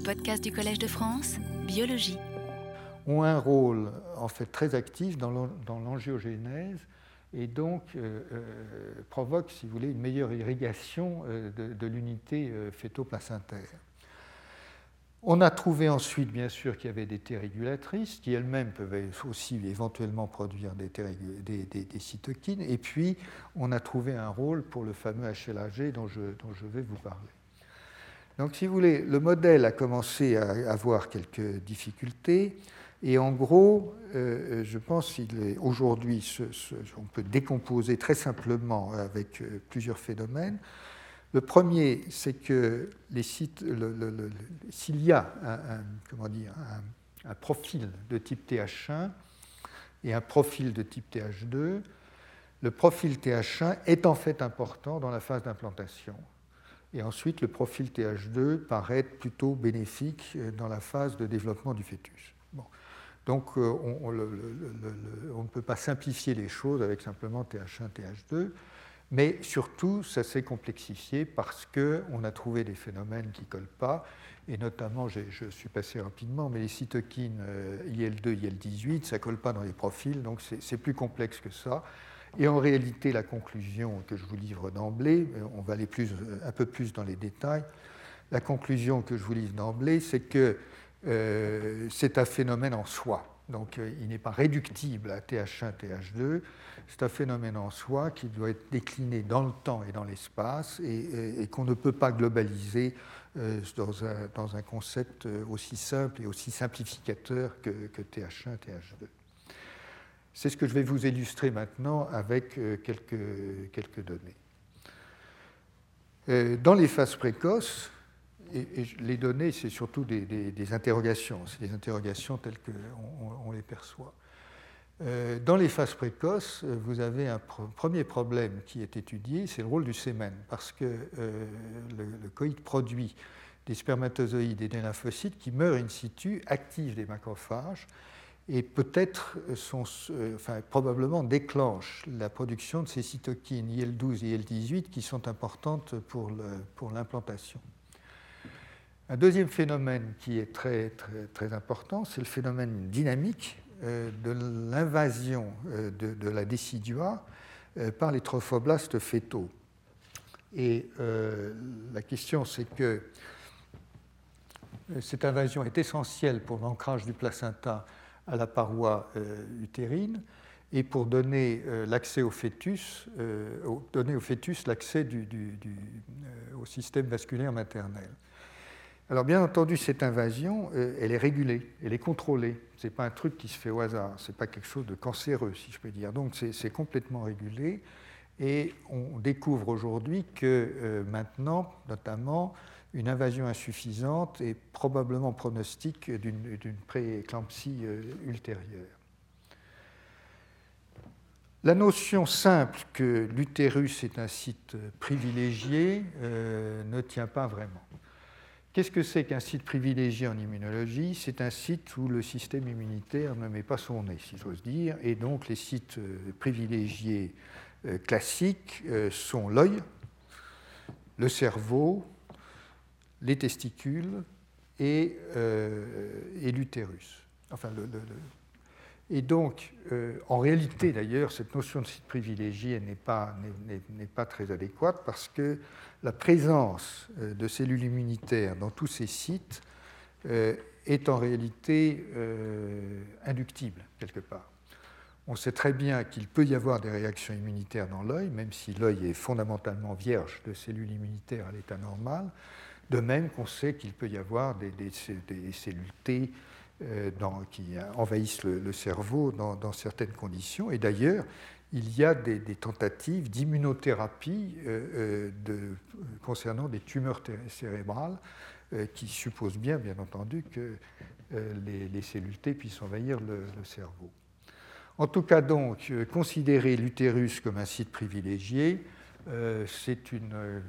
Les podcasts du Collège de France, biologie. Ont un rôle en fait très actif dans l'angiogénèse et donc euh, euh, provoquent, si vous voulez, une meilleure irrigation euh, de, de l'unité fœto-placentaire. On a trouvé ensuite, bien sûr, qu'il y avait des T régulatrices qui elles-mêmes peuvent aussi éventuellement produire des, cytokines. Et puis, on a trouvé un rôle pour le fameux HLAG dont je vais vous parler. Donc, si vous voulez, le modèle a commencé à avoir quelques difficultés. Et en gros, euh, je pense qu'aujourd'hui, on peut décomposer très simplement avec euh, plusieurs phénomènes. Le premier, c'est que s'il y a comment dire, un, profil de type TH1 et un profil de type TH2, le profil TH1 est en fait important dans la phase d'implantation. Et ensuite, le profil TH2 paraît plutôt bénéfique dans la phase de développement du fœtus. Donc, euh, on, on, ne peut pas simplifier les choses avec simplement TH1, TH2. Mais surtout, ça s'est complexifié parce qu'on a trouvé des phénomènes qui ne collent pas, et notamment, je suis passé rapidement, mais les cytokines IL2, euh, IL18, ça ne colle pas dans les profils, donc c'est plus complexe que ça. Et en réalité, la conclusion que je vous livre d'emblée, euh, on va aller plus, euh, un peu plus dans les détails, la conclusion que je vous livre d'emblée, c'est que c'est un phénomène en soi. Donc il n'est pas réductible à TH1, TH2, c'est un phénomène en soi qui doit être décliné dans le temps et dans l'espace et, qu'on ne peut pas globaliser euh, dans, un, concept euh, aussi simple et aussi simplificateur que, TH1, TH2. C'est ce que je vais vous illustrer maintenant avec euh, quelques, données. Dans les phases précoces, et, les données, c'est surtout des, interrogations, c'est des interrogations telles qu'on on les perçoit. Euh, dans les phases précoces, euh, vous avez un premier problème qui est étudié, c'est le rôle du sémen, parce que euh, le, le, coït produit des spermatozoïdes et des lymphocytes qui meurent in situ, activent des macrophages, et peut-être, enfin, probablement déclenchent la production de ces cytokines IL12 et IL18 qui sont importantes pour l'implantation. Un deuxième phénomène qui est très, important, c'est le phénomène dynamique euh, de l'invasion euh, de, la décidua euh, par les trophoblastes fétaux. Et la question, c'est que cette invasion est essentielle pour l'ancrage du placenta à la paroi utérine et pour donner l'accès au fœtus, donner au fœtus l'accès au système vasculaire maternel. Alors bien entendu, cette invasion, euh, elle est régulée, elle est contrôlée. Ce n'est pas un truc qui se fait au hasard, ce n'est pas quelque chose de cancéreux, si je peux dire. Donc c'est complètement régulé. Et on découvre aujourd'hui que euh, maintenant, notamment, une invasion insuffisante est probablement pronostique d'une prééclampsie euh, ultérieure. La notion simple que l'utérus est un site privilégié ne tient pas vraiment. Qu'est-ce que c'est qu'un site privilégié en immunologie? C'est un site où le système immunitaire ne met pas son nez, si j'ose dire, et donc les sites euh, privilégiés euh, classiques euh, sont l'œil, le cerveau, les testicules et, l'utérus. Enfin, le, et donc, en réalité, d'ailleurs, cette notion de site privilégié n'est pas, pas, très adéquate parce que la présence euh, de cellules immunitaires dans tous ces sites euh, est en réalité euh, inductible quelque part. On sait très bien qu'il peut y avoir des réactions immunitaires dans l'œil, même si l'œil est fondamentalement vierge de cellules immunitaires à l'état normal, de même qu'on sait qu'il peut y avoir des, cellules T qui envahissent le, cerveau dans, certaines conditions. Et d'ailleurs, il y a des, tentatives d'immunothérapie euh, euh, concernant des tumeurs cérébrales euh, qui supposent bien, bien entendu, que les, cellules T puissent envahir le, cerveau. En tout cas, donc, considérer l'utérus comme un site privilégié, c'est une.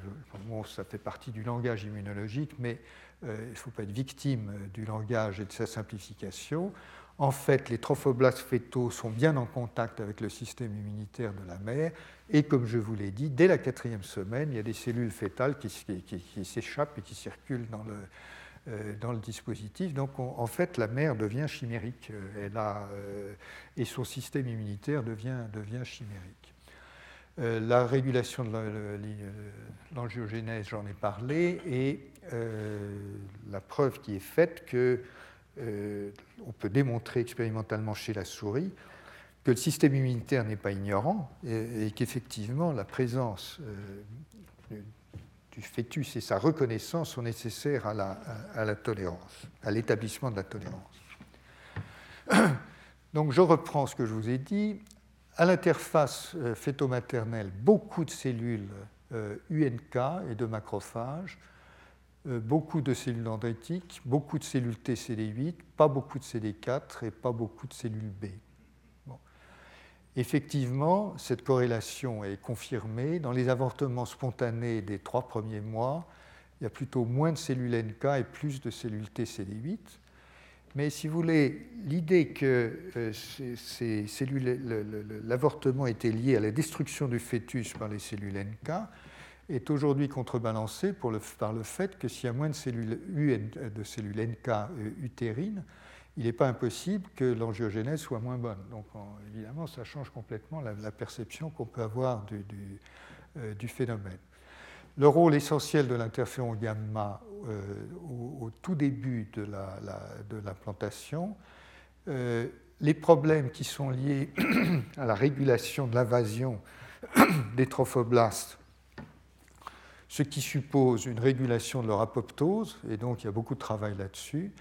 Bon, ça fait partie du langage immunologique, mais il ne faut pas être victime du langage et de sa simplification. En fait, les trophoblastes fétaux sont bien en contact avec le système immunitaire de la mère, et comme je vous l'ai dit, dès la quatrième semaine, il y a des cellules fétales qui, s'échappent et qui circulent dans dans le dispositif. Donc en fait, la mère devient chimérique et son système immunitaire devient, devient chimérique. La régulation de l'angiogénèse, j'en ai parlé, et la preuve qui est faite que on peut démontrer expérimentalement chez la souris que le système immunitaire n'est pas ignorant et, qu'effectivement la présence euh, du fœtus et sa reconnaissance sont nécessaires à la tolérance, à l'établissement de la tolérance. Donc je reprends ce que je vous ai dit. À l'interface euh, fœto-maternelle, beaucoup de cellules UNK euh, et de macrophages, beaucoup de cellules dendritiques, beaucoup de cellules TCD8, pas beaucoup de CD4 et pas beaucoup de cellules B. Effectivement, cette corrélation est confirmée. Dans les avortements spontanés des trois premiers mois, il y a plutôt moins de cellules NK et plus de cellules TCD8. Mais si vous voulez, l'idée que euh, l'avortement était lié à la destruction du fœtus par les cellules NK est aujourd'hui contrebalancée par le fait que s'il y a moins de cellules, de cellules NK euh, utérines, il n'est pas impossible que l'angiogénèse soit moins bonne. Donc évidemment, ça change complètement la, perception qu'on peut avoir euh, du, phénomène. Le rôle essentiel de l'interféron gamma euh, au, tout début de l'implantation, euh, les problèmes qui sont liés à la régulation de l'invasion des trophoblastes, ce qui suppose une régulation de leur apoptose, et donc il y a beaucoup de travail là-dessus,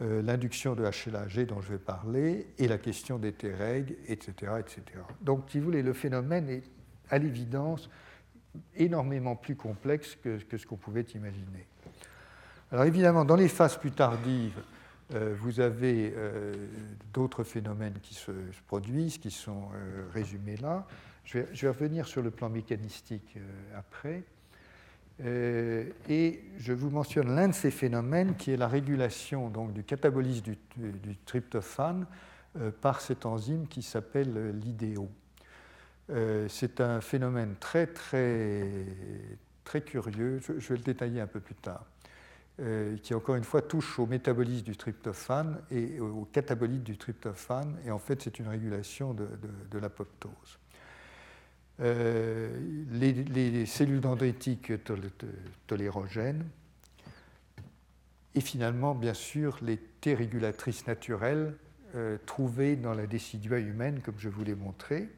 euh, l'induction de HLA-G dont je vais parler et la question des Treg, etc., etc. Donc, si vous voulez, le phénomène est à l'évidence énormément plus complexe que, ce qu'on pouvait imaginer. Alors évidemment, dans les phases plus tardives, euh, vous avez euh, d'autres phénomènes qui se, produisent, qui sont résumés là. Je vais, revenir sur le plan mécanistique après. Euh, et je vous mentionne l'un de ces phénomènes qui est la régulation donc, du catabolisme du, tryptophane euh, par cet enzyme qui s'appelle l'IDO. Euh, c'est un phénomène très curieux, je, vais le détailler un peu plus tard, qui encore une fois touche au métabolisme du tryptophane et au catabolite du tryptophane, et en fait c'est une régulation de, l'apoptose. Euh, les, cellules dendritiques tolérogènes, et finalement, bien sûr, les T régulatrices naturelles euh, trouvées dans la décidua humaine, comme je vous l'ai montré.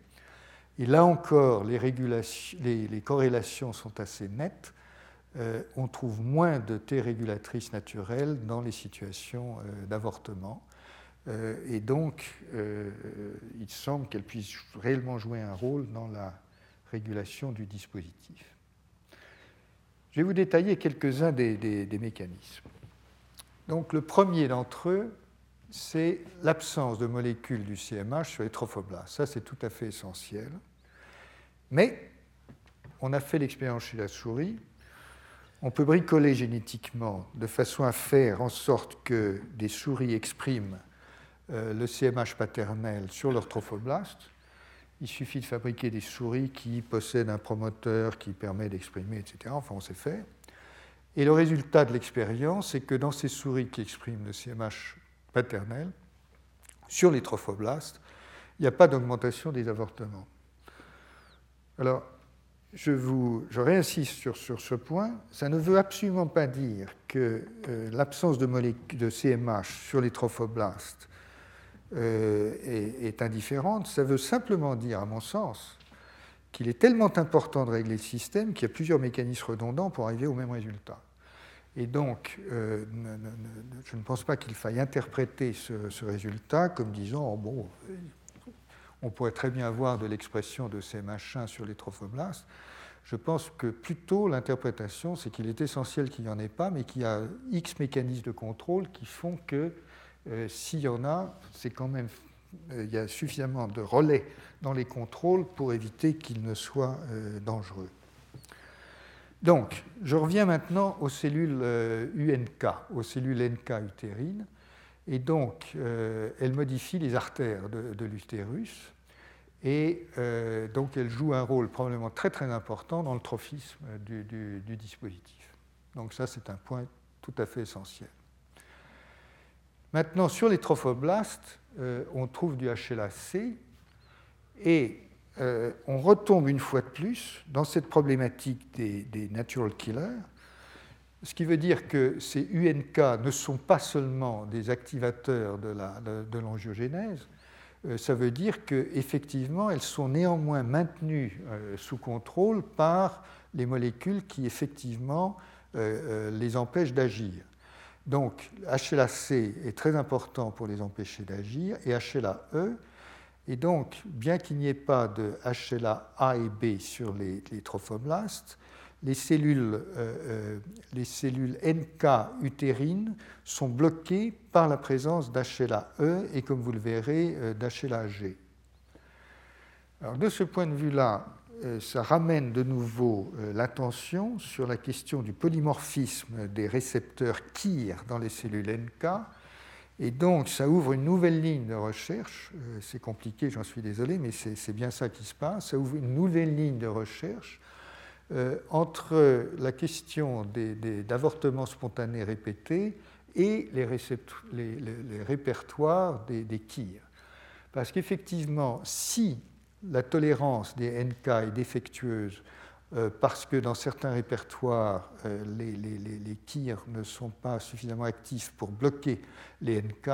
Et là encore, les, corrélations sont assez nettes. Euh, on trouve moins de T régulatrices naturelles dans les situations d'avortement. et donc, il semble qu'elles puissent réellement jouer un rôle dans la régulation du dispositif. Je vais vous détailler quelques-uns des, mécanismes. Donc, le premier d'entre eux, c'est l'absence de molécules du CMH sur les trophoblastes. Ça, c'est tout à fait essentiel. Mais on a fait l'expérience chez la souris. On peut bricoler génétiquement de façon à faire en sorte que des souris expriment euh, le CMH paternel sur leurs trophoblastes il suffit de fabriquer des souris qui possèdent un promoteur qui permet d'exprimer, etc. Enfin, on sait fait. Et le résultat de l'expérience, c'est que dans ces souris qui expriment le CMH paternel, sur les trophoblastes, il n'y a pas d'augmentation des avortements. Alors, je, réinsiste sur, sur, ce point. Ça ne veut absolument pas dire que euh, l'absence de, de CMH sur les trophoblastes euh, est, indifférente, ça veut simplement dire, à mon sens, qu'il est tellement important de régler le système qu'il y a plusieurs mécanismes redondants pour arriver au même résultat. Et donc, euh, je ne pense pas qu'il faille interpréter ce, résultat comme disant, oh, bon, on pourrait très bien avoir de l'expression de ces machins sur les trophoblastes. Je pense que plutôt l'interprétation, c'est qu'il est essentiel qu'il n'y en ait pas, mais qu'il y a X mécanismes de contrôle qui font que euh, s'il y en a, c'est quand même euh, il y a suffisamment de relais dans les contrôles pour éviter qu'ils ne soient dangereux. Donc, je reviens maintenant aux cellules UNK, aux cellules NK utérines. Et donc, elles modifient les artères de, l'utérus. Et donc, elles jouent un rôle probablement très très important dans le trophisme du dispositif. Donc ça, c'est un point tout à fait essentiel. Maintenant, sur les trophoblastes, on trouve du HLA-C et on retombe une fois de plus dans cette problématique des natural killers ce qui veut dire que ces UNK ne sont pas seulement des activateurs de l'angiogénèse, euh, ça veut dire qu'effectivement, elles sont néanmoins maintenues euh, sous contrôle par les molécules qui effectivement euh, les empêchent d'agir. Donc HLA-C est très important pour les empêcher d'agir et HLA-E. Et donc, bien qu'il n'y ait pas de HLA-A et B sur les, les trophoblastes, les cellules, euh, euh, NK utérines sont bloquées par la présence d'HLA-E et, comme vous le verrez, euh, d'HLA-G. de ce point de vue-là, ça ramène de nouveau l'attention sur la question du polymorphisme des récepteurs KIR dans les cellules NK. Et donc, ça ouvre une nouvelle ligne de recherche. C'est compliqué, j'en suis désolé, mais c'est bien ça qui se passe. Ça ouvre une nouvelle ligne de recherche euh, entre la question d'avortements spontanés répétés et les, répertoires des, des Parce qu'effectivement, si la tolérance des NK est défectueuse, euh, parce que dans certains répertoires, euh, les, les, ne sont pas suffisamment actifs pour bloquer les NK,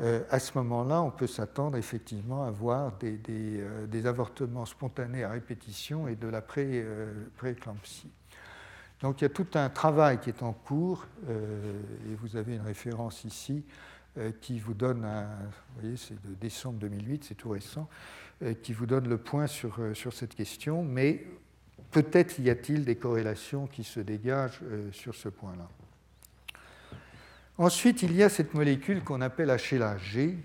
euh, à ce moment-là, on peut s'attendre effectivement à voir des, euh, avortements spontanés à répétition et de la euh, pré-éclampsie. Donc il y a tout un travail qui est en cours, et vous avez une référence ici qui vous donne, un, vous voyez, c'est de décembre 2008, c'est tout récent, qui vous donne le point sur, sur cette question, mais peut-être y a-t-il des corrélations qui se dégagent sur ce point-là. Ensuite, il y a cette molécule qu'on appelle HLA-G,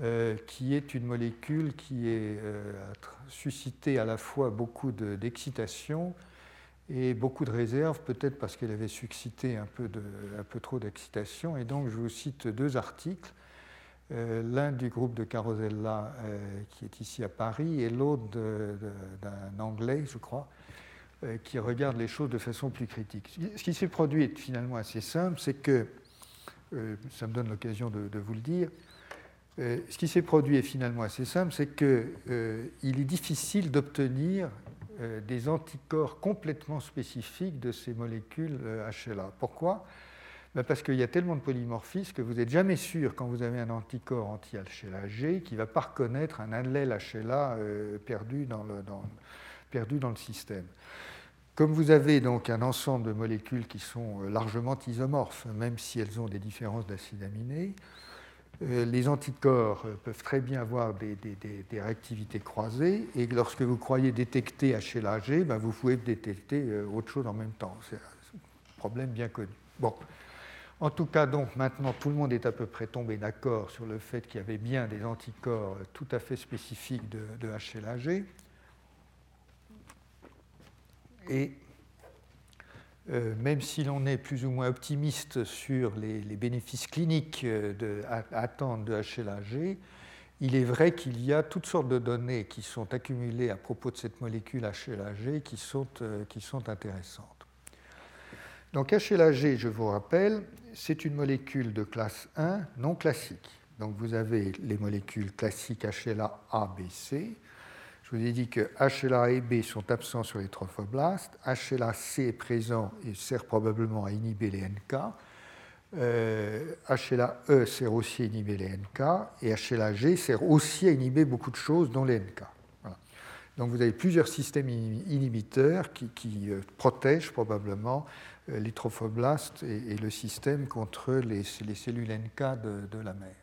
euh, qui est une molécule qui a euh, suscité à la fois beaucoup d'excitation et beaucoup de réserves, peut-être parce qu'elle avait suscité un peu, un peu trop d'excitation. Et donc, je vous cite deux articles. Euh, l'un du groupe de Carosella, qui est ici à Paris, et l'autre d'un Anglais, je crois, qui regarde les choses de façon plus critique. Ce qui s'est produit est finalement assez simple, c'est que euh, ça me donne l'occasion de, vous le dire. Euh, ce qui s'est produit est finalement assez simple, c'est qu'il euh, est difficile d'obtenir des anticorps complètement spécifiques de ces molécules HLA. Pourquoi? Parce qu'il y a tellement de polymorphisme que vous n'êtes jamais sûr, quand vous avez un anticorps anti-HLA-G, qu'il ne va pas reconnaître un allèle HLA perdu dans le, système. Comme vous avez donc un ensemble de molécules qui sont euh, largement isomorphes, même si elles ont des différences d'acides aminés, euh, les anticorps euh, peuvent très bien avoir des, réactivités croisées, et lorsque vous croyez détecter HLA-G, ben vous pouvez détecter autre chose en même temps. C'est un problème bien connu. Bon. En tout cas, donc, maintenant, tout le monde est à peu près tombé d'accord sur le fait qu'il y avait bien des anticorps tout à fait spécifiques de, HLA-G. Et euh, même si l'on est plus ou moins optimiste sur les, bénéfices cliniques euh, de, à, attendre de HLA-G, il est vrai qu'il y a toutes sortes de données qui sont accumulées à propos de cette molécule HLA-G qui sont, euh, qui sont intéressantes. Donc HLA-G, je vous rappelle, c'est une molécule de classe 1 non classique. Donc vous avez les molécules classiques HLA A, B, C, je vous ai dit que HLA et B sont absents sur les trophoblastes, HLA-C est présent et sert probablement à inhiber les NK, euh, HLA-E sert aussi à inhiber les NK, et HLA-G sert aussi à inhiber beaucoup de choses, dont les NK. Donc vous avez plusieurs systèmes inhibiteurs qui, euh, protègent probablement euh, les trophoblastes et, le système contre les, cellules NK de la mère.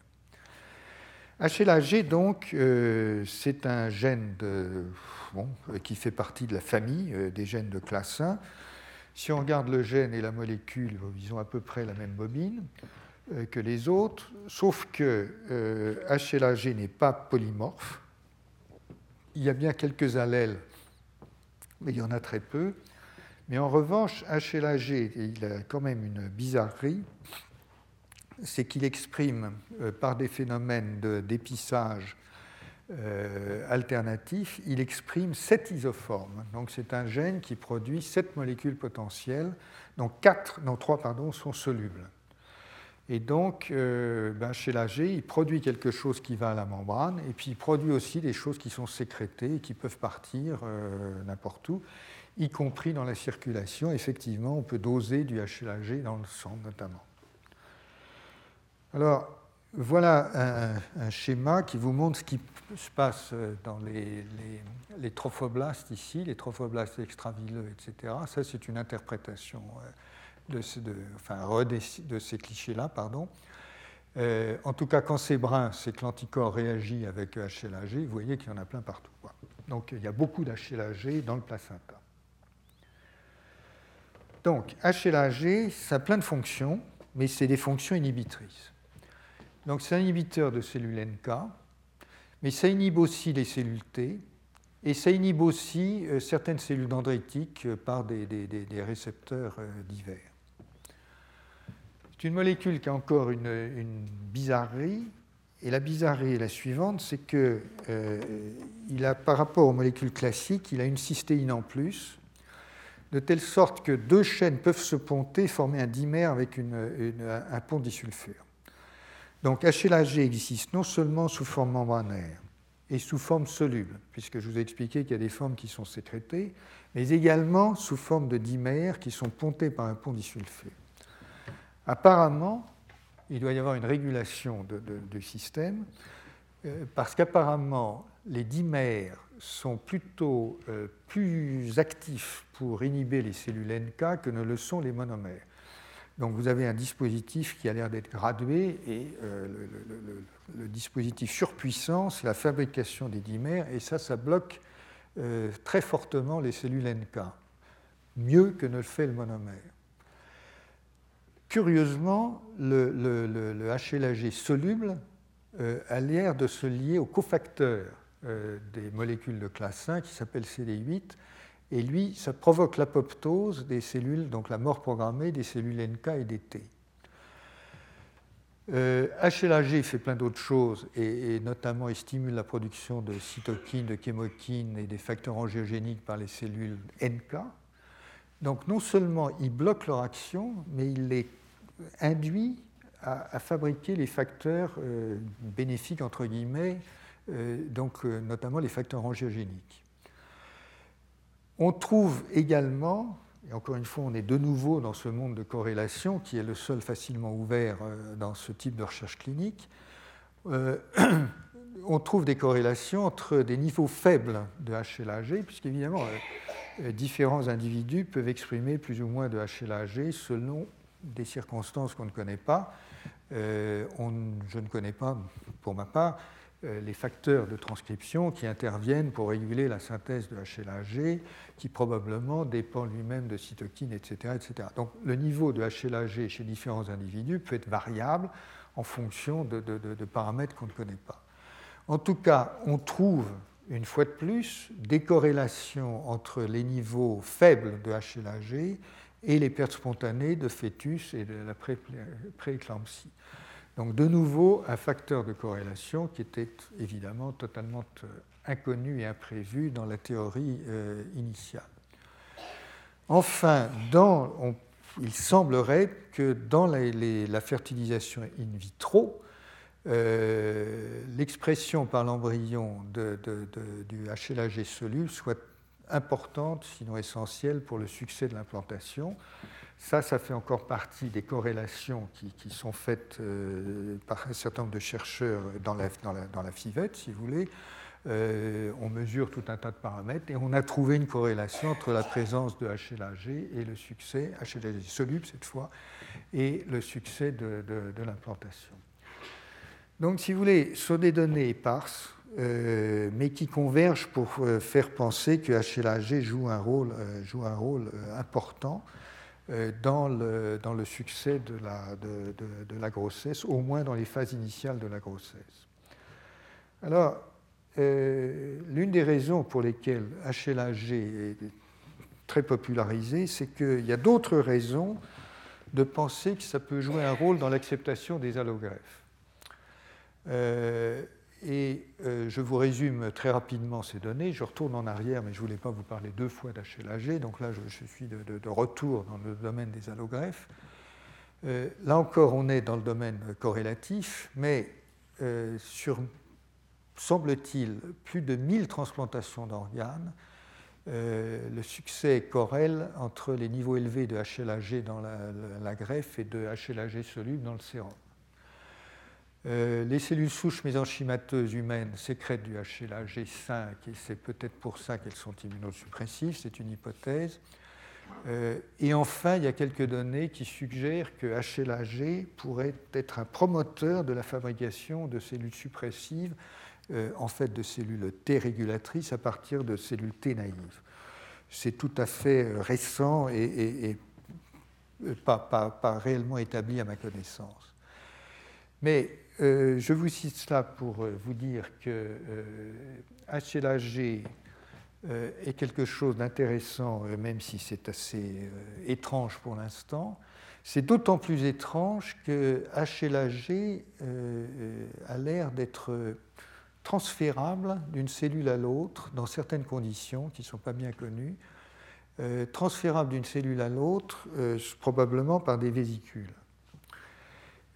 HLA-G, donc, euh, c'est un gène qui fait partie de la famille des gènes de classe 1. Si on regarde le gène et la molécule, ils ont à peu près la même bobine que les autres, sauf que HLA-G n'est pas polymorphe. Il y a bien quelques allèles, mais il y en a très peu. Mais en revanche, HLA-G, il a quand même une bizarrerie, c'est qu'il exprime euh, par des phénomènes d'épissage euh, alternatifs, il exprime sept isoformes. Donc c'est un gène qui produit sept molécules potentielles, dont quatre, trois pardon, sont solubles. Et donc, ben, chez l'AG, il produit quelque chose qui va à la membrane, et puis il produit aussi des choses qui sont sécrétées et qui peuvent partir n'importe où, y compris dans la circulation. Effectivement, on peut doser du HLAG dans le sang notamment. Alors, voilà un, schéma qui vous montre ce qui se passe dans les, trophoblastes ici, les trophoblastes extravileux, etc. Ça, c'est une interprétation euh, de, ces clichés-là. pardon. Euh, en tout cas, quand c'est brun, c'est que l'anticorps réagit avec HLAG. Vous voyez qu'il y en a plein partout. Donc, il y a beaucoup d'HLAG dans le placenta. Donc, HLAG, ça a plein de fonctions, mais c'est des fonctions inhibitrices. Donc c'est un inhibiteur de cellules NK, mais ça inhibe aussi les cellules T, et ça inhibe aussi euh, certaines cellules dendritiques euh, par des, récepteurs divers. C'est une molécule qui a encore une, bizarrerie, et la bizarrerie est la suivante, c'est que a, par rapport aux molécules classiques, il a une cystéine en plus, de telle sorte que deux chaînes peuvent se ponter, former un dimère avec un pont disulfure. Donc HLAG existe non seulement sous forme membranaire et sous forme soluble, puisque je vous ai expliqué qu'il y a des formes qui sont sécrétées, mais également sous forme de dimères qui sont pontées par un pont disulfure. Apparemment, il doit y avoir une régulation du système, euh, parce qu'apparemment, les dimères sont plutôt euh, plus actifs pour inhiber les cellules NK que ne le sont les monomères. Donc vous avez un dispositif qui a l'air d'être gradué et euh, le, dispositif surpuissant, c'est la fabrication des dimères et ça, ça bloque très fortement les cellules NK, mieux que ne le fait le monomère. Curieusement, le, HLAG soluble euh, a l'air de se lier au cofacteur des molécules de classe 5 qui s'appelle CD8 et lui, ça provoque l'apoptose des cellules, donc la mort programmée des cellules NK et des T. HLAG euh, fait plein d'autres choses, et, notamment il stimule la production de cytokines, de chémokines et des facteurs angiogéniques par les cellules NK. Donc non seulement il bloque leur action, mais il les induit à, fabriquer les facteurs euh, bénéfiques, entre guillemets, euh, donc notamment les facteurs angiogéniques. On trouve également, et encore une fois, on est de nouveau dans ce monde de corrélation qui est le seul facilement ouvert euh, dans ce type de recherche clinique, euh, on trouve des corrélations entre des niveaux faibles de HLAG, puisqu'évidemment, euh, différents individus peuvent exprimer plus ou moins de HLAG selon des circonstances qu'on ne connaît pas. je ne connais pas, pour ma part, euh, les facteurs de transcription qui interviennent pour réguler la synthèse de HLA-G, qui probablement dépend lui-même de cytokines, etc., etc. Donc le niveau de HLA-G chez différents individus peut être variable en fonction de, paramètres qu'on ne connaît pas. En tout cas, on trouve une fois de plus des corrélations entre les niveaux faibles de HLA-G et les pertes spontanées de fœtus et de la prééclampsie. Donc de nouveau, un facteur de corrélation qui était évidemment totalement euh, inconnu et imprévu dans la théorie euh, initiale. Enfin, il semblerait que dans la, fertilisation in vitro, euh, l'expression par l'embryon du HLAG soluble soit importante, sinon essentielle, pour le succès de l'implantation. Ça, ça fait encore partie des corrélations qui, sont faites euh, par un certain nombre de chercheurs dans la, dans la, FIVET, si vous voulez. Euh, on mesure tout un tas de paramètres et on a trouvé une corrélation entre la présence de HLAG et le succès, HLAG soluble cette fois, et le succès de, l'implantation. Donc, si vous voulez, sur des données éparses, euh, mais qui convergent pour faire penser que HLAG joue un rôle, joue un rôle important euh, dans le, dans le succès de la, de, de, la, grossesse, au moins dans les phases initiales de la grossesse. Alors, euh, l'une des raisons pour lesquelles HLAG est très popularisé, c'est qu'il y a d'autres raisons de penser que ça peut jouer un rôle dans l'acceptation des allogreffes. Euh, et euh, je vous résume très rapidement ces données. Je retourne en arrière, mais je ne voulais pas vous parler deux fois d'HLAG. Donc là, je, suis de, retour dans le domaine des allogreffes. là encore, on est dans le domaine corrélatif, mais sur, semble-t-il, plus de 1000 transplantations d'organes, le succès corrèle entre les niveaux élevés de HLAG dans la greffe et de HLAG soluble dans le sérum. Euh, les cellules souches mésenchymateuses humaines sécrètent du HLA-G5 et c'est peut-être pour ça qu'elles sont immunosuppressives, c'est une hypothèse. Euh, et enfin, il y a quelques données qui suggèrent que HLA-G pourrait être un promoteur de la fabrication de cellules suppressives, euh, en fait de cellules T régulatrices à partir de cellules T naïves. C'est tout à fait récent et, pas, réellement établi à ma connaissance. Mais euh, je vous cite cela pour euh, vous dire que HLAG euh, est quelque chose d'intéressant, même si c'est assez étrange pour l'instant. C'est d'autant plus étrange que HLAG a l'air d'être transférable d'une cellule à l'autre dans certaines conditions qui ne sont pas bien connues, transférable d'une cellule à l'autre probablement par des vésicules.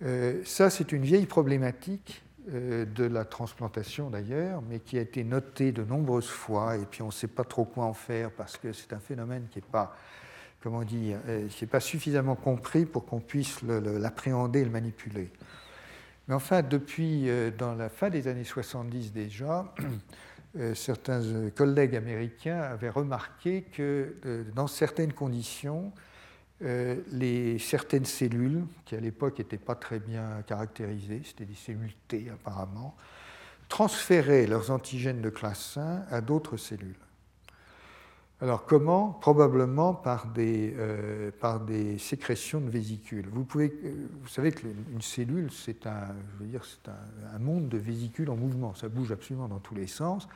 Euh, ça, c'est une vieille problématique euh, de la transplantation d'ailleurs, mais qui a été notée de nombreuses fois, et puis on ne sait pas trop quoi en faire parce que c'est un phénomène qui n'est pas, comment dire, euh, pas suffisamment compris pour qu'on puisse l'appréhender et le manipuler. Mais enfin, depuis dans la fin des années 70 déjà, certains collègues américains avaient remarqué que dans certaines conditions, euh, les, certaines cellules, qui à l'époque n'étaient pas très bien caractérisées, c'était des cellules T apparemment, transféraient leurs antigènes de classe 1 à d'autres cellules. Alors comment? Probablement par des, euh, par des sécrétions de vésicules. Vous, euh, savez qu'une cellule, c'est un, un, monde de vésicules en mouvement. Ça bouge absolument dans tous les sens.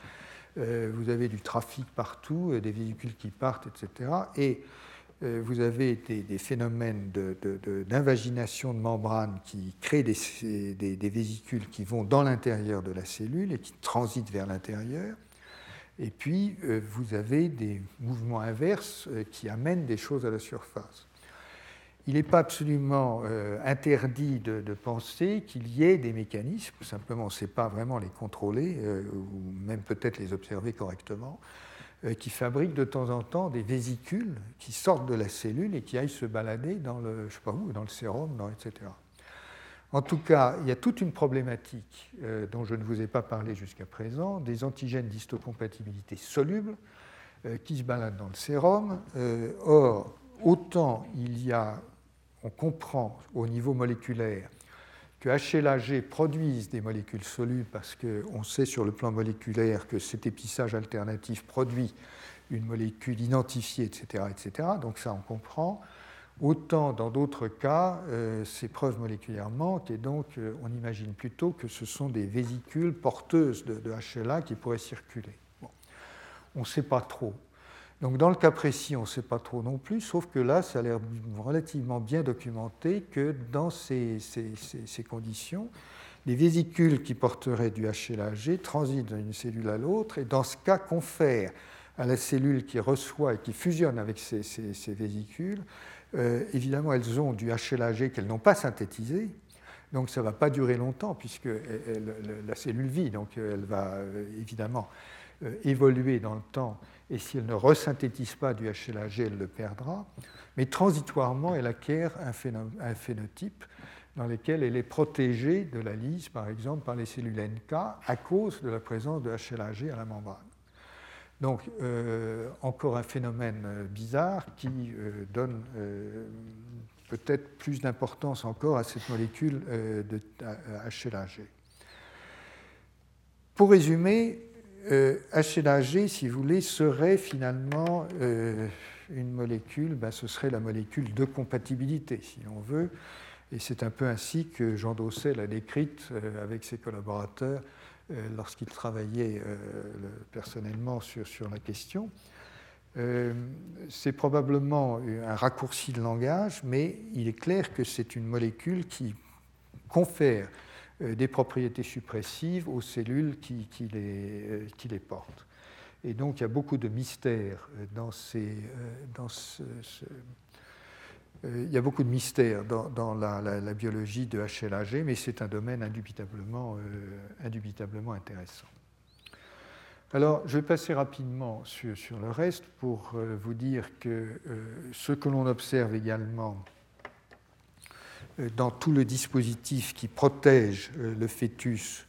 vous avez du trafic partout, des vésicules qui partent, etc. Et vous avez des, phénomènes d'invagination de, membranes qui créent des, vésicules qui vont dans l'intérieur de la cellule et qui transitent vers l'intérieur. Et puis, euh, vous avez des mouvements inverses euh, qui amènent des choses à la surface. Il n'est pas absolument interdit de, penser qu'il y ait des mécanismes, simplement on ne sait pas vraiment les contrôler, ou même peut-être les observer correctement, euh, qui fabriquent de temps en temps des vésicules qui sortent de la cellule et qui aillent se balader dans le, je sais pas où, dans le sérum, etc. En tout cas, il y a toute une problématique euh, dont je ne vous ai pas parlé jusqu'à présent, des antigènes d'histocompatibilité solubles euh, qui se baladent dans le sérum. or, autant il y a, on comprend au niveau moléculaire que HLAG produise des molécules solubles parce qu'on sait sur le plan moléculaire que cet épissage alternatif produit une molécule identifiée, etc. etc. donc ça, on comprend. Autant dans d'autres cas, euh, c'est preuve moléculairement et donc euh, on imagine plutôt que ce sont des vésicules porteuses de, HLA qui pourraient circuler. On ne sait pas trop. Donc dans le cas précis, on ne sait pas trop non plus, sauf que là, ça a l'air relativement bien documenté que dans ces, conditions, les vésicules qui porteraient du HLA-G transitent d'une cellule à l'autre et dans ce cas confèrent à la cellule qui reçoit et qui fusionne avec ces, vésicules, euh, évidemment, elles ont du HLA-G qu'elles n'ont pas synthétisé, donc ça ne va pas durer longtemps puisque la cellule vit, donc elle va euh, évidemment euh, évoluer dans le temps et si elle ne resynthétise pas du HLA-G, elle le perdra. Mais transitoirement, elle acquiert un, phénotype dans lequel elle est protégée de la lyse, par exemple, par les cellules NK à cause de la présence de HLA-G à la membrane. Donc, euh, encore un phénomène euh, bizarre qui euh, donne peut-être plus d'importance encore à cette molécule de HLA-G. Pour résumer, HLA-G, euh, si vous voulez, serait finalement euh, une molécule, ben, ce serait la molécule de compatibilité, si l'on veut. Et c'est un peu ainsi que Jean Dosset l'a décrite euh, avec ses collaborateurs lorsqu'il travaillait personnellement sur, sur, la question. c'est probablement un raccourci de langage, mais il est clair que c'est une molécule qui confère euh, des propriétés suppressives aux cellules qui, les, euh, qui, les, portent. Et donc il y a beaucoup de mystères dans, ces, euh, dans ce, il y a beaucoup de mystères dans, la, biologie de HLAG, mais c'est un domaine indubitablement, indubitablement intéressant. Alors, je vais passer rapidement sur, le reste pour euh, vous dire que euh, ce que l'on observe également euh, dans tout le dispositif qui protège le fœtus,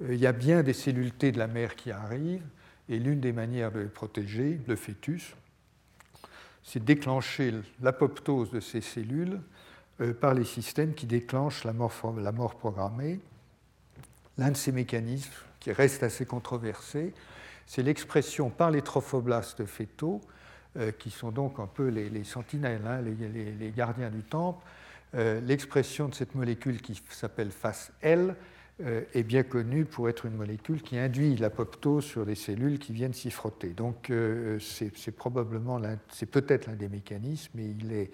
il y a bien des cellules T de la mère qui arrivent, et l'une des manières de protéger, le fœtus, c'est déclencher l'apoptose de ces cellules par les systèmes qui déclenchent la mort, programmée. L'un de ces mécanismes, qui reste assez controversé, c'est l'expression par les trophoblastes fétaux, euh, qui sont donc un peu les, sentinelles, hein, les, gardiens du temple. Euh, l'expression de cette molécule qui s'appelle FAS-L euh, est bien connue pour être une molécule qui induit l'apoptose sur des cellules qui viennent s'y frotter. Donc c'est probablement, c'est peut-être l'un des mécanismes, mais il est,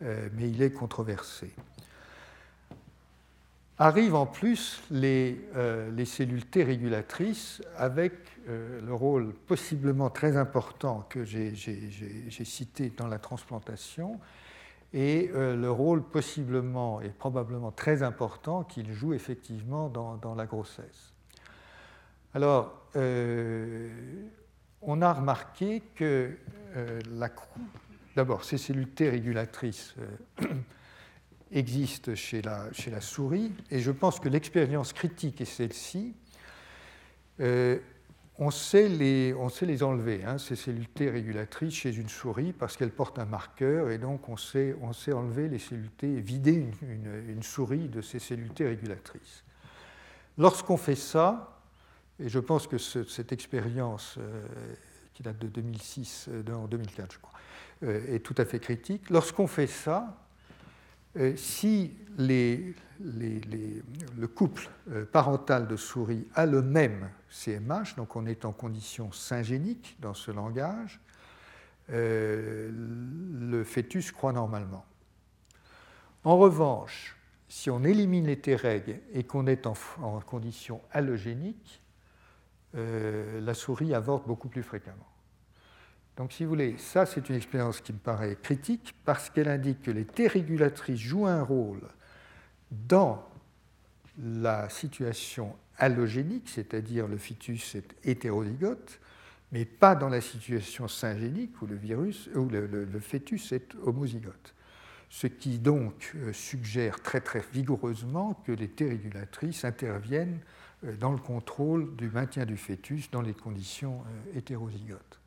mais il est controversé. Arrivent en plus les, les cellules T régulatrices avec euh, le rôle possiblement très important que j'ai cité dans la transplantation et euh, le rôle possiblement et probablement très important qu'il joue effectivement dans, la grossesse. Alors, euh, on a remarqué que d'abord, ces cellules T régulatrices existent chez la, chez la, souris, et je pense que l'expérience critique est celle-ci on sait les, enlever, hein, ces cellules T régulatrices chez une souris, parce qu'elles portent un marqueur, et donc on sait, enlever les cellules vider une, souris de ces cellules T régulatrices. Lorsqu'on fait ça, et je pense que cette expérience, euh, qui date de 2006, euh, en 2004 je crois, euh, est tout à fait critique, lorsqu'on fait ça, euh, si le couple euh, parental de souris a le même CMH, donc on est en condition syngénique dans ce langage, euh, le fœtus croît normalement. En revanche, si on élimine les Treg et qu'on est en, condition allogénique, la souris avorte beaucoup plus fréquemment. Donc, si vous voulez, ça, c'est une expérience qui me paraît critique parce qu'elle indique que les T régulatrices jouent un rôle dans la situation allogénique, c'est-à-dire le fœtus est hétérozygote, mais pas dans la situation syngénique où le, virus, le, fœtus est homozygote. Ce qui donc euh, suggère très très vigoureusement que les T régulatrices interviennent euh, dans le contrôle du maintien du fœtus dans les conditions euh, hétérozygotes.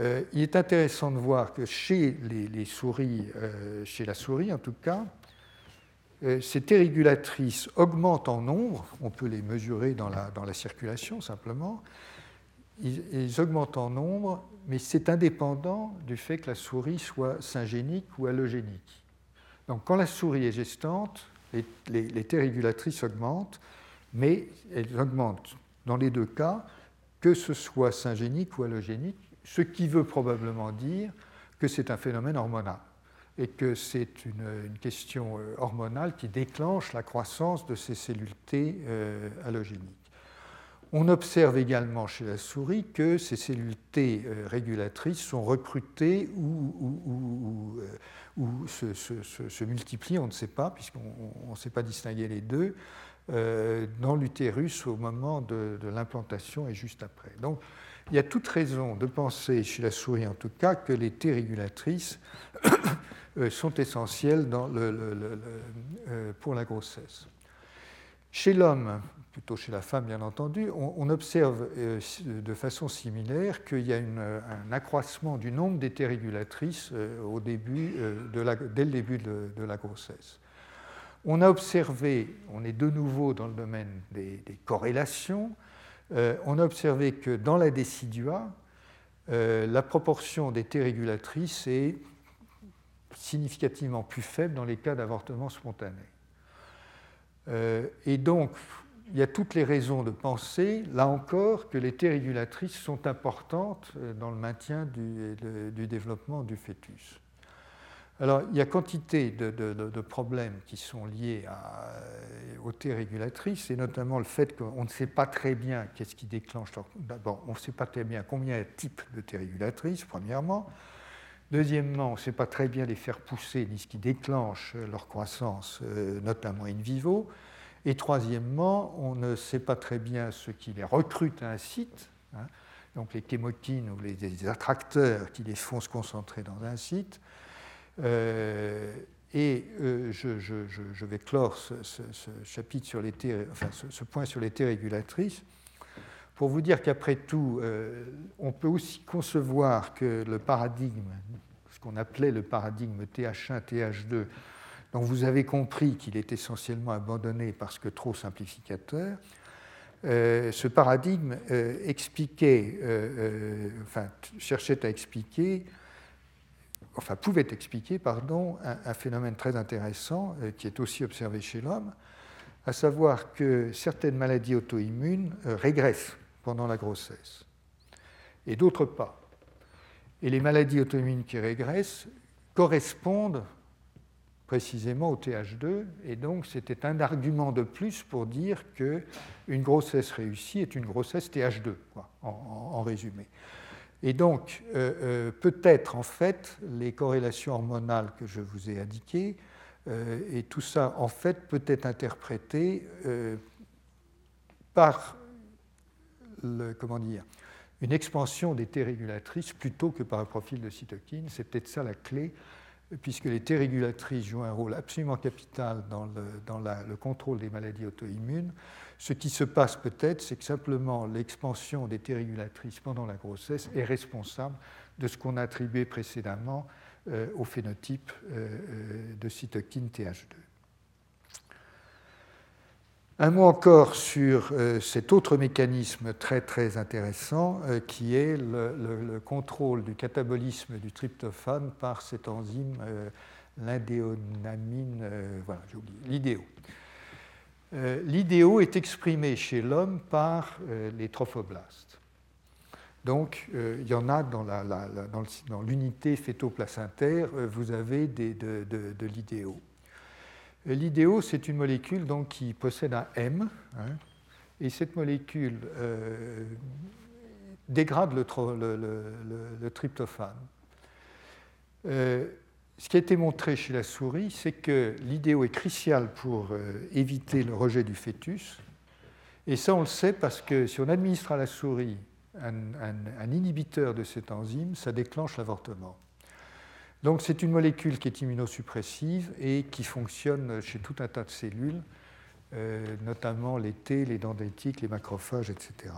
Euh, il est intéressant de voir que chez les, souris, euh, chez la souris en tout cas, euh, ces T régulatrices augmentent en nombre, on peut les mesurer dans la, circulation simplement, ils, augmentent en nombre, mais c'est indépendant du fait que la souris soit syngénique ou allogénique. Donc quand la souris est gestante, les, les régulatrices augmentent, mais elles augmentent dans les deux cas, que ce soit syngénique ou allogénique, ce qui veut probablement dire que c'est un phénomène hormonal et que c'est une, question euh, hormonale qui déclenche la croissance de ces cellules T euh, halogéniques. On observe également chez la souris que ces cellules T euh, régulatrices sont recrutées ou, se, multiplient, on ne sait pas, puisqu'on ne sait pas distinguer les deux, dans l'utérus au moment de, de l'implantation et juste après. Donc, il y a toute raison de penser, chez la souris en tout cas, que les T régulatrices euh, sont essentielles euh, pour la grossesse. Chez l'homme, plutôt chez la femme bien entendu, on, observe euh, de façon similaire qu'il y a un accroissement du nombre des T régulatrices au début dès le début de, la grossesse. On a observé, on est de nouveau dans le domaine des corrélations, euh, on a observé que dans la décidua, euh, la proportion des T régulatrices est significativement plus faible dans les cas d'avortement spontané. Euh, et donc, il y a toutes les raisons de penser, là encore, que les T régulatrices sont importantes dans le maintien du développement du fœtus. Alors, il y a quantité de, problèmes qui sont liés euh, aux T régulatrices, et notamment le fait qu'on ne sait pas très bien qu'est-ce qui déclenche. D'abord, on ne sait pas très bien combien il y a de types de T régulatrices, premièrement. Deuxièmement, on ne sait pas très bien les faire pousser ni ce qui déclenche leur croissance, notamment in vivo. Et troisièmement, on ne sait pas très bien ce qui les recrute à un site, hein, donc les chémokines ou les, attracteurs qui les font se concentrer dans un site. Euh, et euh, je, vais clore ce, chapitre sur les enfin, ce, point sur les T régulatrices pour vous dire qu'après tout, euh, on peut aussi concevoir que le paradigme, ce qu'on appelait le paradigme TH1, TH2, donc vous avez compris qu'il est essentiellement abandonné parce que trop simplificateur. Ce paradigme expliquait, cherchait à expliquer, enfin pouvait expliquer, pardon, un, phénomène très intéressant qui est aussi observé chez l'homme, à savoir que certaines maladies auto-immunes régressent pendant la grossesse et d'autres pas. Et les maladies auto-immunes qui régressent correspondent précisément au TH2, et donc c'était un argument de plus pour dire qu'une grossesse réussie est une grossesse TH2, en, résumé. Et donc, euh, euh, peut-être en fait, les corrélations hormonales que je vous ai indiquées, euh, et tout ça en fait peut être interprété par le, comment dire, une expansion des T régulatrices plutôt que par un profil de cytokine. C'est peut-être ça la clé puisque les T régulatrices jouent un rôle absolument capital dans, le, contrôle des maladies auto-immunes. Ce qui se passe peut-être, c'est que simplement l'expansion des T régulatrices pendant la grossesse est responsable de ce qu'on a attribué précédemment euh, au phénotype euh, euh, de cytokine TH2. Un mot encore sur cet autre mécanisme très très intéressant qui est le, contrôle du catabolisme du tryptophane par cette enzyme, l'indéonamine, voilà, j'ai oublié, l'idéo. L'idéo est exprimé chez l'homme par les trophoblastes. Donc, il y en a dans, l'unité vous avez de, l'idéo. L'idéo, c'est une molécule donc, qui possède un M, hein, et cette molécule euh, dégrade le, tryptophane. Ce qui a été montré chez la souris, c'est que l'idéo est crucial pour euh, éviter le rejet du fœtus. Et ça, on le sait parce que si on administre à la souris un inhibiteur de cette enzyme, ça déclenche l'avortement. Donc c'est une molécule qui est immunosuppressive et qui fonctionne chez tout un tas de cellules, euh, notamment les T, les dendritiques, les macrophages, etc.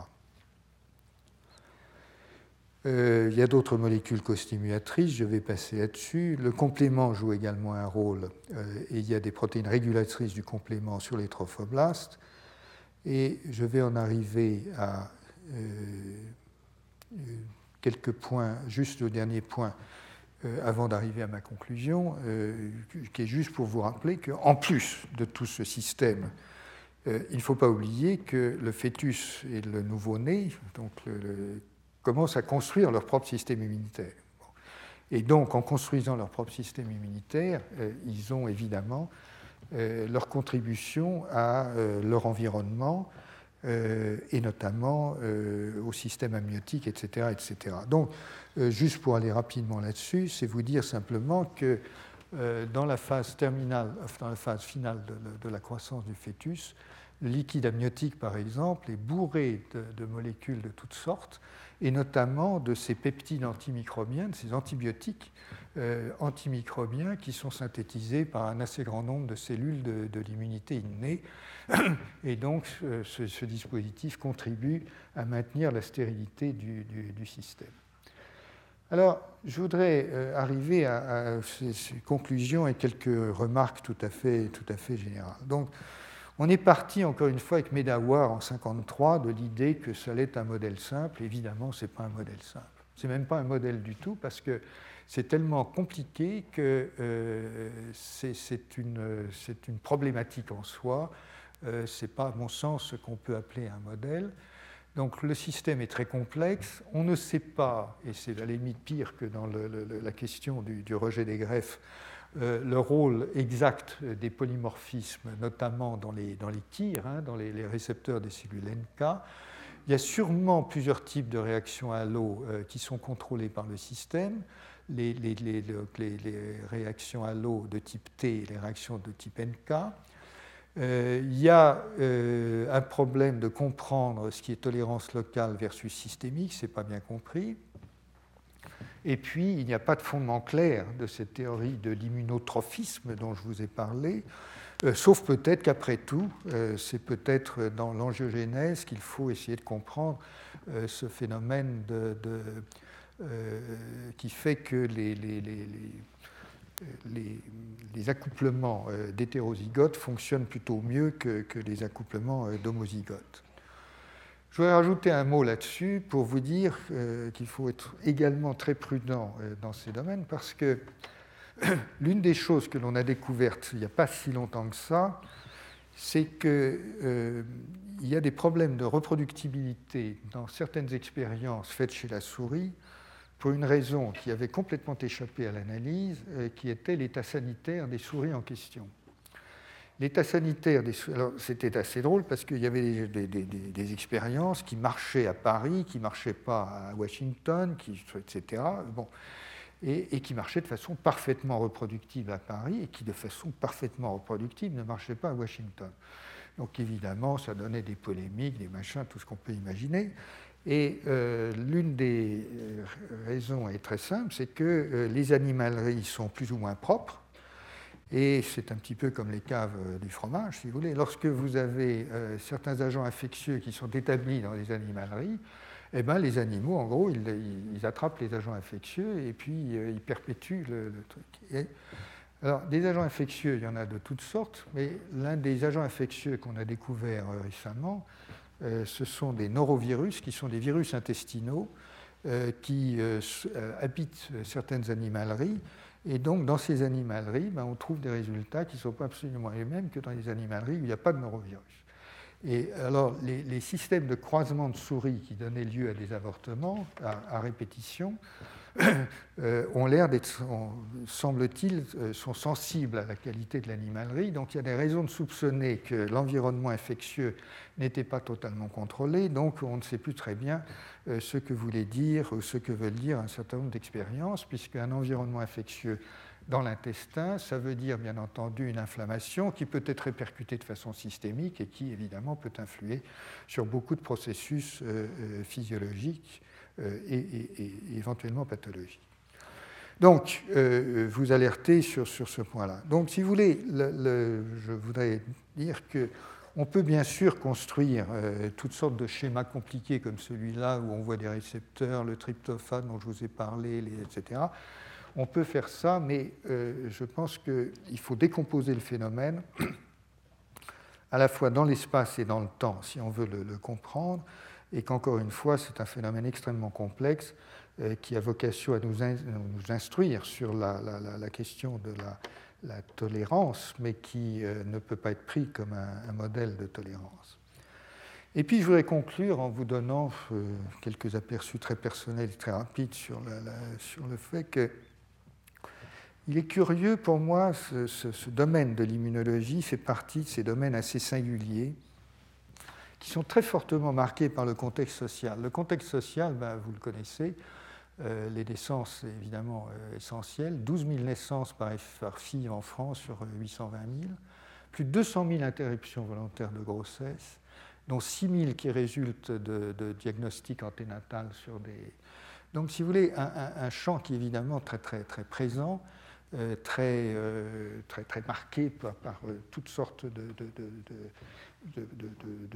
Euh, il y a d'autres molécules costimulatrices, je vais passer là-dessus. Le complément joue également un rôle euh, et il y a des protéines régulatrices du complément sur les trophoblastes. Et je vais en arriver à quelques points, juste le dernier point euh, avant d'arriver à ma conclusion, euh, qui est juste pour vous rappeler qu'en plus de tout ce système, euh, il ne faut pas oublier que le fœtus et le nouveau-né donc commencent à construire leur propre système immunitaire. Et donc, en construisant leur propre système immunitaire, ils ont évidemment leur contribution à leur environnement, euh, et notamment euh, au système amniotique, etc. etc. Donc, euh, juste pour aller rapidement là-dessus, c'est vous dire simplement que dans la phase terminale, dans la phase finale de, la croissance du fœtus, le liquide amniotique, par exemple, est bourré de, molécules de toutes sortes, et notamment de ces peptides antimicrobiens, de ces antibiotiques antimicrobiens qui sont synthétisés par un assez grand nombre de cellules de, l'immunité innée, Et donc, ce, dispositif contribue à maintenir la stérilité du, système. Alors, je voudrais euh, arriver à, ces, conclusions et quelques remarques tout à fait, tout à fait générales. Donc, on est parti encore une fois avec Medawar en 1953 de l'idée que ça allait être un modèle simple. Évidemment, ce n'est pas un modèle simple. Ce n'est même pas un modèle du tout parce que c'est tellement compliqué que euh, c'est une, problématique en soi euh, ce n'est pas, à mon sens, ce qu'on peut appeler un modèle. Donc le système est très complexe. On ne sait pas, et c'est à la limite pire que dans la question du, rejet des greffes, euh, le rôle exact des polymorphismes, notamment dans les, dans les tirs, hein, dans les, récepteurs des cellules NK. Il y a sûrement plusieurs types de réactions à l'eau euh, qui sont contrôlées par le système. les, réactions à l'eau de type T et les réactions de type NK. il y a un problème de comprendre ce qui est tolérance locale versus systémique, ce n'est pas bien compris. Et puis, il n'y a pas de fondement clair de cette théorie de l'immunotrophisme dont je vous ai parlé, euh, sauf peut-être qu'après tout, euh, c'est peut-être dans l'angiogénèse qu'il faut essayer de comprendre euh, ce phénomène qui fait que les accouplements d'hétérozygotes fonctionnent plutôt mieux que, que les accouplements d'homozygotes. Je voudrais rajouter un mot là-dessus pour vous dire qu'il faut être également très prudent dans ces domaines parce que l'une des choses que l'on a découvertes il n'y a pas si longtemps que ça, c'est qu'il euh, y a des problèmes de reproductibilité dans certaines expériences faites chez la souris pour une raison qui avait complètement échappé à l'analyse, euh, qui était l'état sanitaire des souris en question. L'état sanitaire c'était assez drôle parce qu'il y avait des, expériences qui marchaient à Paris, qui ne marchaient pas à Washington, qui, etc. Bon et, qui marchait de façon parfaitement reproductible à Paris et qui de façon parfaitement reproductible ne marchait pas à Washington. Donc évidemment, ça donnait des polémiques, des machins, tout ce qu'on peut imaginer. Et euh, l'une des euh, raisons est très simple, c'est que euh, les animaleries sont plus ou moins propres. Et c'est un petit peu comme les caves du fromage, si vous voulez. Lorsque vous avez certains agents infectieux qui sont établis dans les animaleries, eh ben, les animaux, en gros, ils, attrapent les agents infectieux et puis euh, ils perpétuent le, truc. alors, des agents infectieux, il y en a de toutes sortes, mais l'un des agents infectieux qu'on a découvert euh, récemment, euh, ce sont des norovirus, qui sont des virus intestinaux qui habitent certaines animaleries. Et donc, dans ces animaleries, ben, on trouve des résultats qui ne sont pas absolument les mêmes que dans les animaleries où il n'y a pas de norovirus. Et alors, les, systèmes de croisement de souris qui donnaient lieu à des avortements à, répétition ont l'air d'être, semble-t-il, euh, sont sensibles à la qualité de l'animalerie. Donc, il y a des raisons de soupçonner que l'environnement infectieux n'était pas totalement contrôlé. Donc, on ne sait plus très bien euh, ce que voulait dire ou ce que veulent dire un certain nombre d'expériences, puisqu'un environnement infectieux dans l'intestin, ça veut dire bien entendu une inflammation qui peut être répercutée de façon systémique et qui évidemment peut influer sur beaucoup de processus euh, euh, physiologiques euh, et, éventuellement pathologiques. Donc, vous alertez sur, sur ce point-là. Donc, si vous voulez, je voudrais dire que on peut bien sûr construire toutes sortes de schémas compliqués comme celui-là où on voit des récepteurs, le tryptophane dont je vous ai parlé, etc on peut faire ça, mais euh, je pense qu'il faut décomposer le phénomène à la fois dans l'espace et dans le temps, si on veut le, comprendre, et qu'encore une fois, c'est un phénomène extrêmement complexe euh, qui a vocation à nous, instruire sur la, question de la, tolérance, mais qui euh, ne peut pas être pris comme un, modèle de tolérance. Et puis je voudrais conclure en vous donnant quelques aperçus très personnels et très rapides sur, le fait que il est curieux pour moi, ce, domaine de l'immunologie fait partie de ces domaines assez singuliers qui sont très fortement marqués par le contexte social. Le contexte social, ben, vous le connaissez, euh, les naissances évidemment euh, essentielles, 12 000 naissances par, fille en France sur 820 euh, 000, plus de 200 000 interruptions volontaires de grossesse, dont 6 000 qui résultent de, diagnostics anténatales sur des... Donc si vous voulez, un, champ qui est évidemment très très très présent, euh, très, très, très marqué par, toutes sortes de,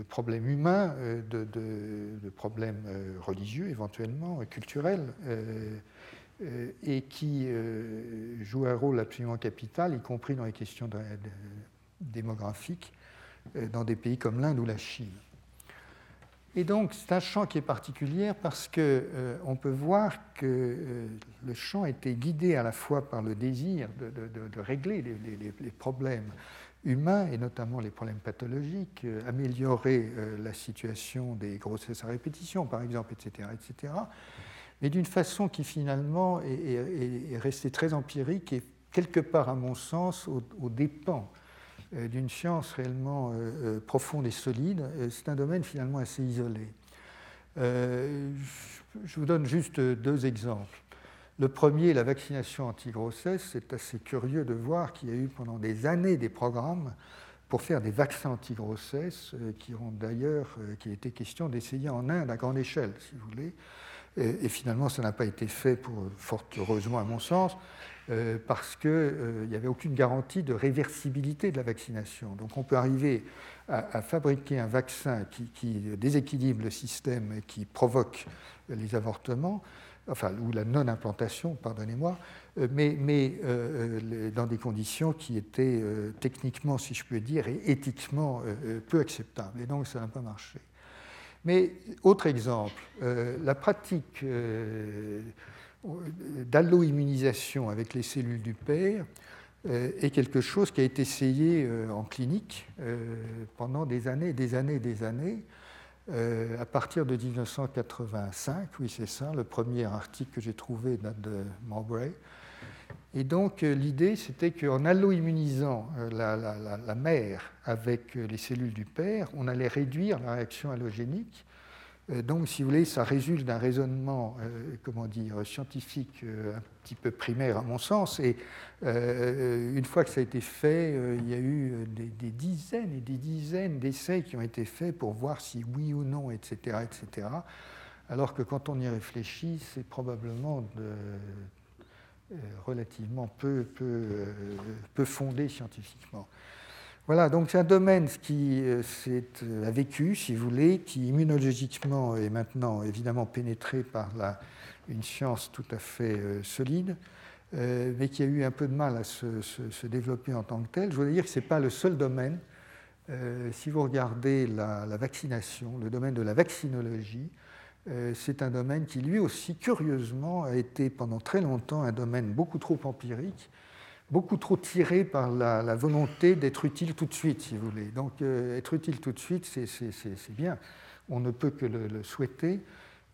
problèmes humains, de, problèmes religieux éventuellement, culturels, et qui jouent un rôle absolument capital, y compris dans les questions démographiques, dans des pays comme l'Inde ou la Chine. Et donc, c'est un champ qui est particulier parce qu'on euh, peut voir que euh, le champ était guidé à la fois par le désir de, régler les, problèmes humains et notamment les problèmes pathologiques, euh, améliorer la situation des grossesses à répétition, par exemple, etc., etc., mais d'une façon qui finalement est, restée très empirique et quelque part, à mon sens, au, dépens euh, d'une science réellement euh, euh, profonde et solide, c'est un domaine finalement assez isolé. je vous donne juste deux exemples. Le premier, la vaccination anti-grossesse, c'est assez curieux de voir qu'il y a eu pendant des années des programmes pour faire des vaccins anti-grossesse, euh, qui ont d'ailleurs, euh, qui était question d'essayer en Inde à grande échelle, si vous voulez. Et, finalement, ça n'a pas été fait, pour, fort heureusement à mon sens, euh, parce qu'il n'y avait aucune garantie de réversibilité de la vaccination. Donc on peut arriver à, fabriquer un vaccin qui, qui, déséquilibre le système et qui provoque les avortements, enfin, ou la non-implantation, pardonnez-moi, euh, mais, mais euh, euh, dans des conditions qui étaient techniquement, si je peux dire, et éthiquement peu acceptables. Et donc, ça n'a pas marché. Mais autre exemple, la pratique d'allo-immunisation avec les cellules du père est quelque chose qui a été essayé en clinique pendant des années, des années, des années. Euh, à partir de 1985, oui c'est ça, le premier article que j'ai trouvé date de Mowbray. Et donc euh, l'idée c'était qu'en allo-immunisant euh, la, mère avec les cellules du père, on allait réduire la réaction allogénique donc, si vous voulez, ça résulte d'un raisonnement, euh, comment dire, scientifique petit peu primaire à mon sens. Et une fois que ça a été fait, il y a eu des, dizaines et des dizaines d'essais qui ont été faits pour voir si oui ou non, etc., etc. Alors que quand on y réfléchit, c'est probablement relativement peu, peu fondé scientifiquement. Voilà, donc c'est un domaine qui euh, euh, a vécu, si vous voulez, qui immunologiquement est maintenant évidemment pénétré par une science tout à fait euh, solide, mais qui a eu un peu de mal à se, développer en tant que tel. Je voudrais dire que ce n'est pas le seul domaine. si vous regardez la, vaccination, le domaine de la vaccinologie, c'est un domaine qui lui aussi, curieusement, a été pendant très longtemps un domaine beaucoup trop empirique beaucoup trop tiré par la, volonté d'être utile tout de suite, si vous voulez. Donc euh, être utile tout de suite, c'est bien. On ne peut que le, souhaiter.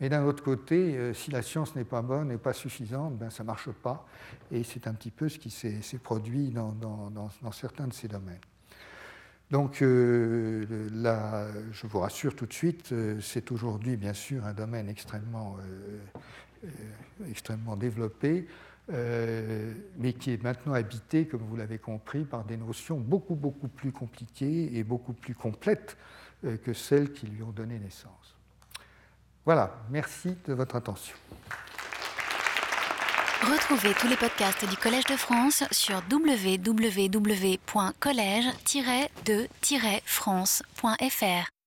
Mais d'un autre côté, euh, si la science n'est pas bonne et pas suffisante, ben, ça ne marche pas. Et c'est un petit peu ce qui s'est produit dans, certains de ces domaines. Donc euh, là, je vous rassure tout de suite, c'est aujourd'hui bien sûr un domaine extrêmement, extrêmement développé. Euh, mais qui est maintenant habité, comme vous l'avez compris, par des notions beaucoup, beaucoup plus compliquées et beaucoup plus complètes euh, que celles qui lui ont donné naissance. Voilà, merci de votre attention. Retrouvez tous les podcasts du Collège de France sur www.collège-de-france.fr.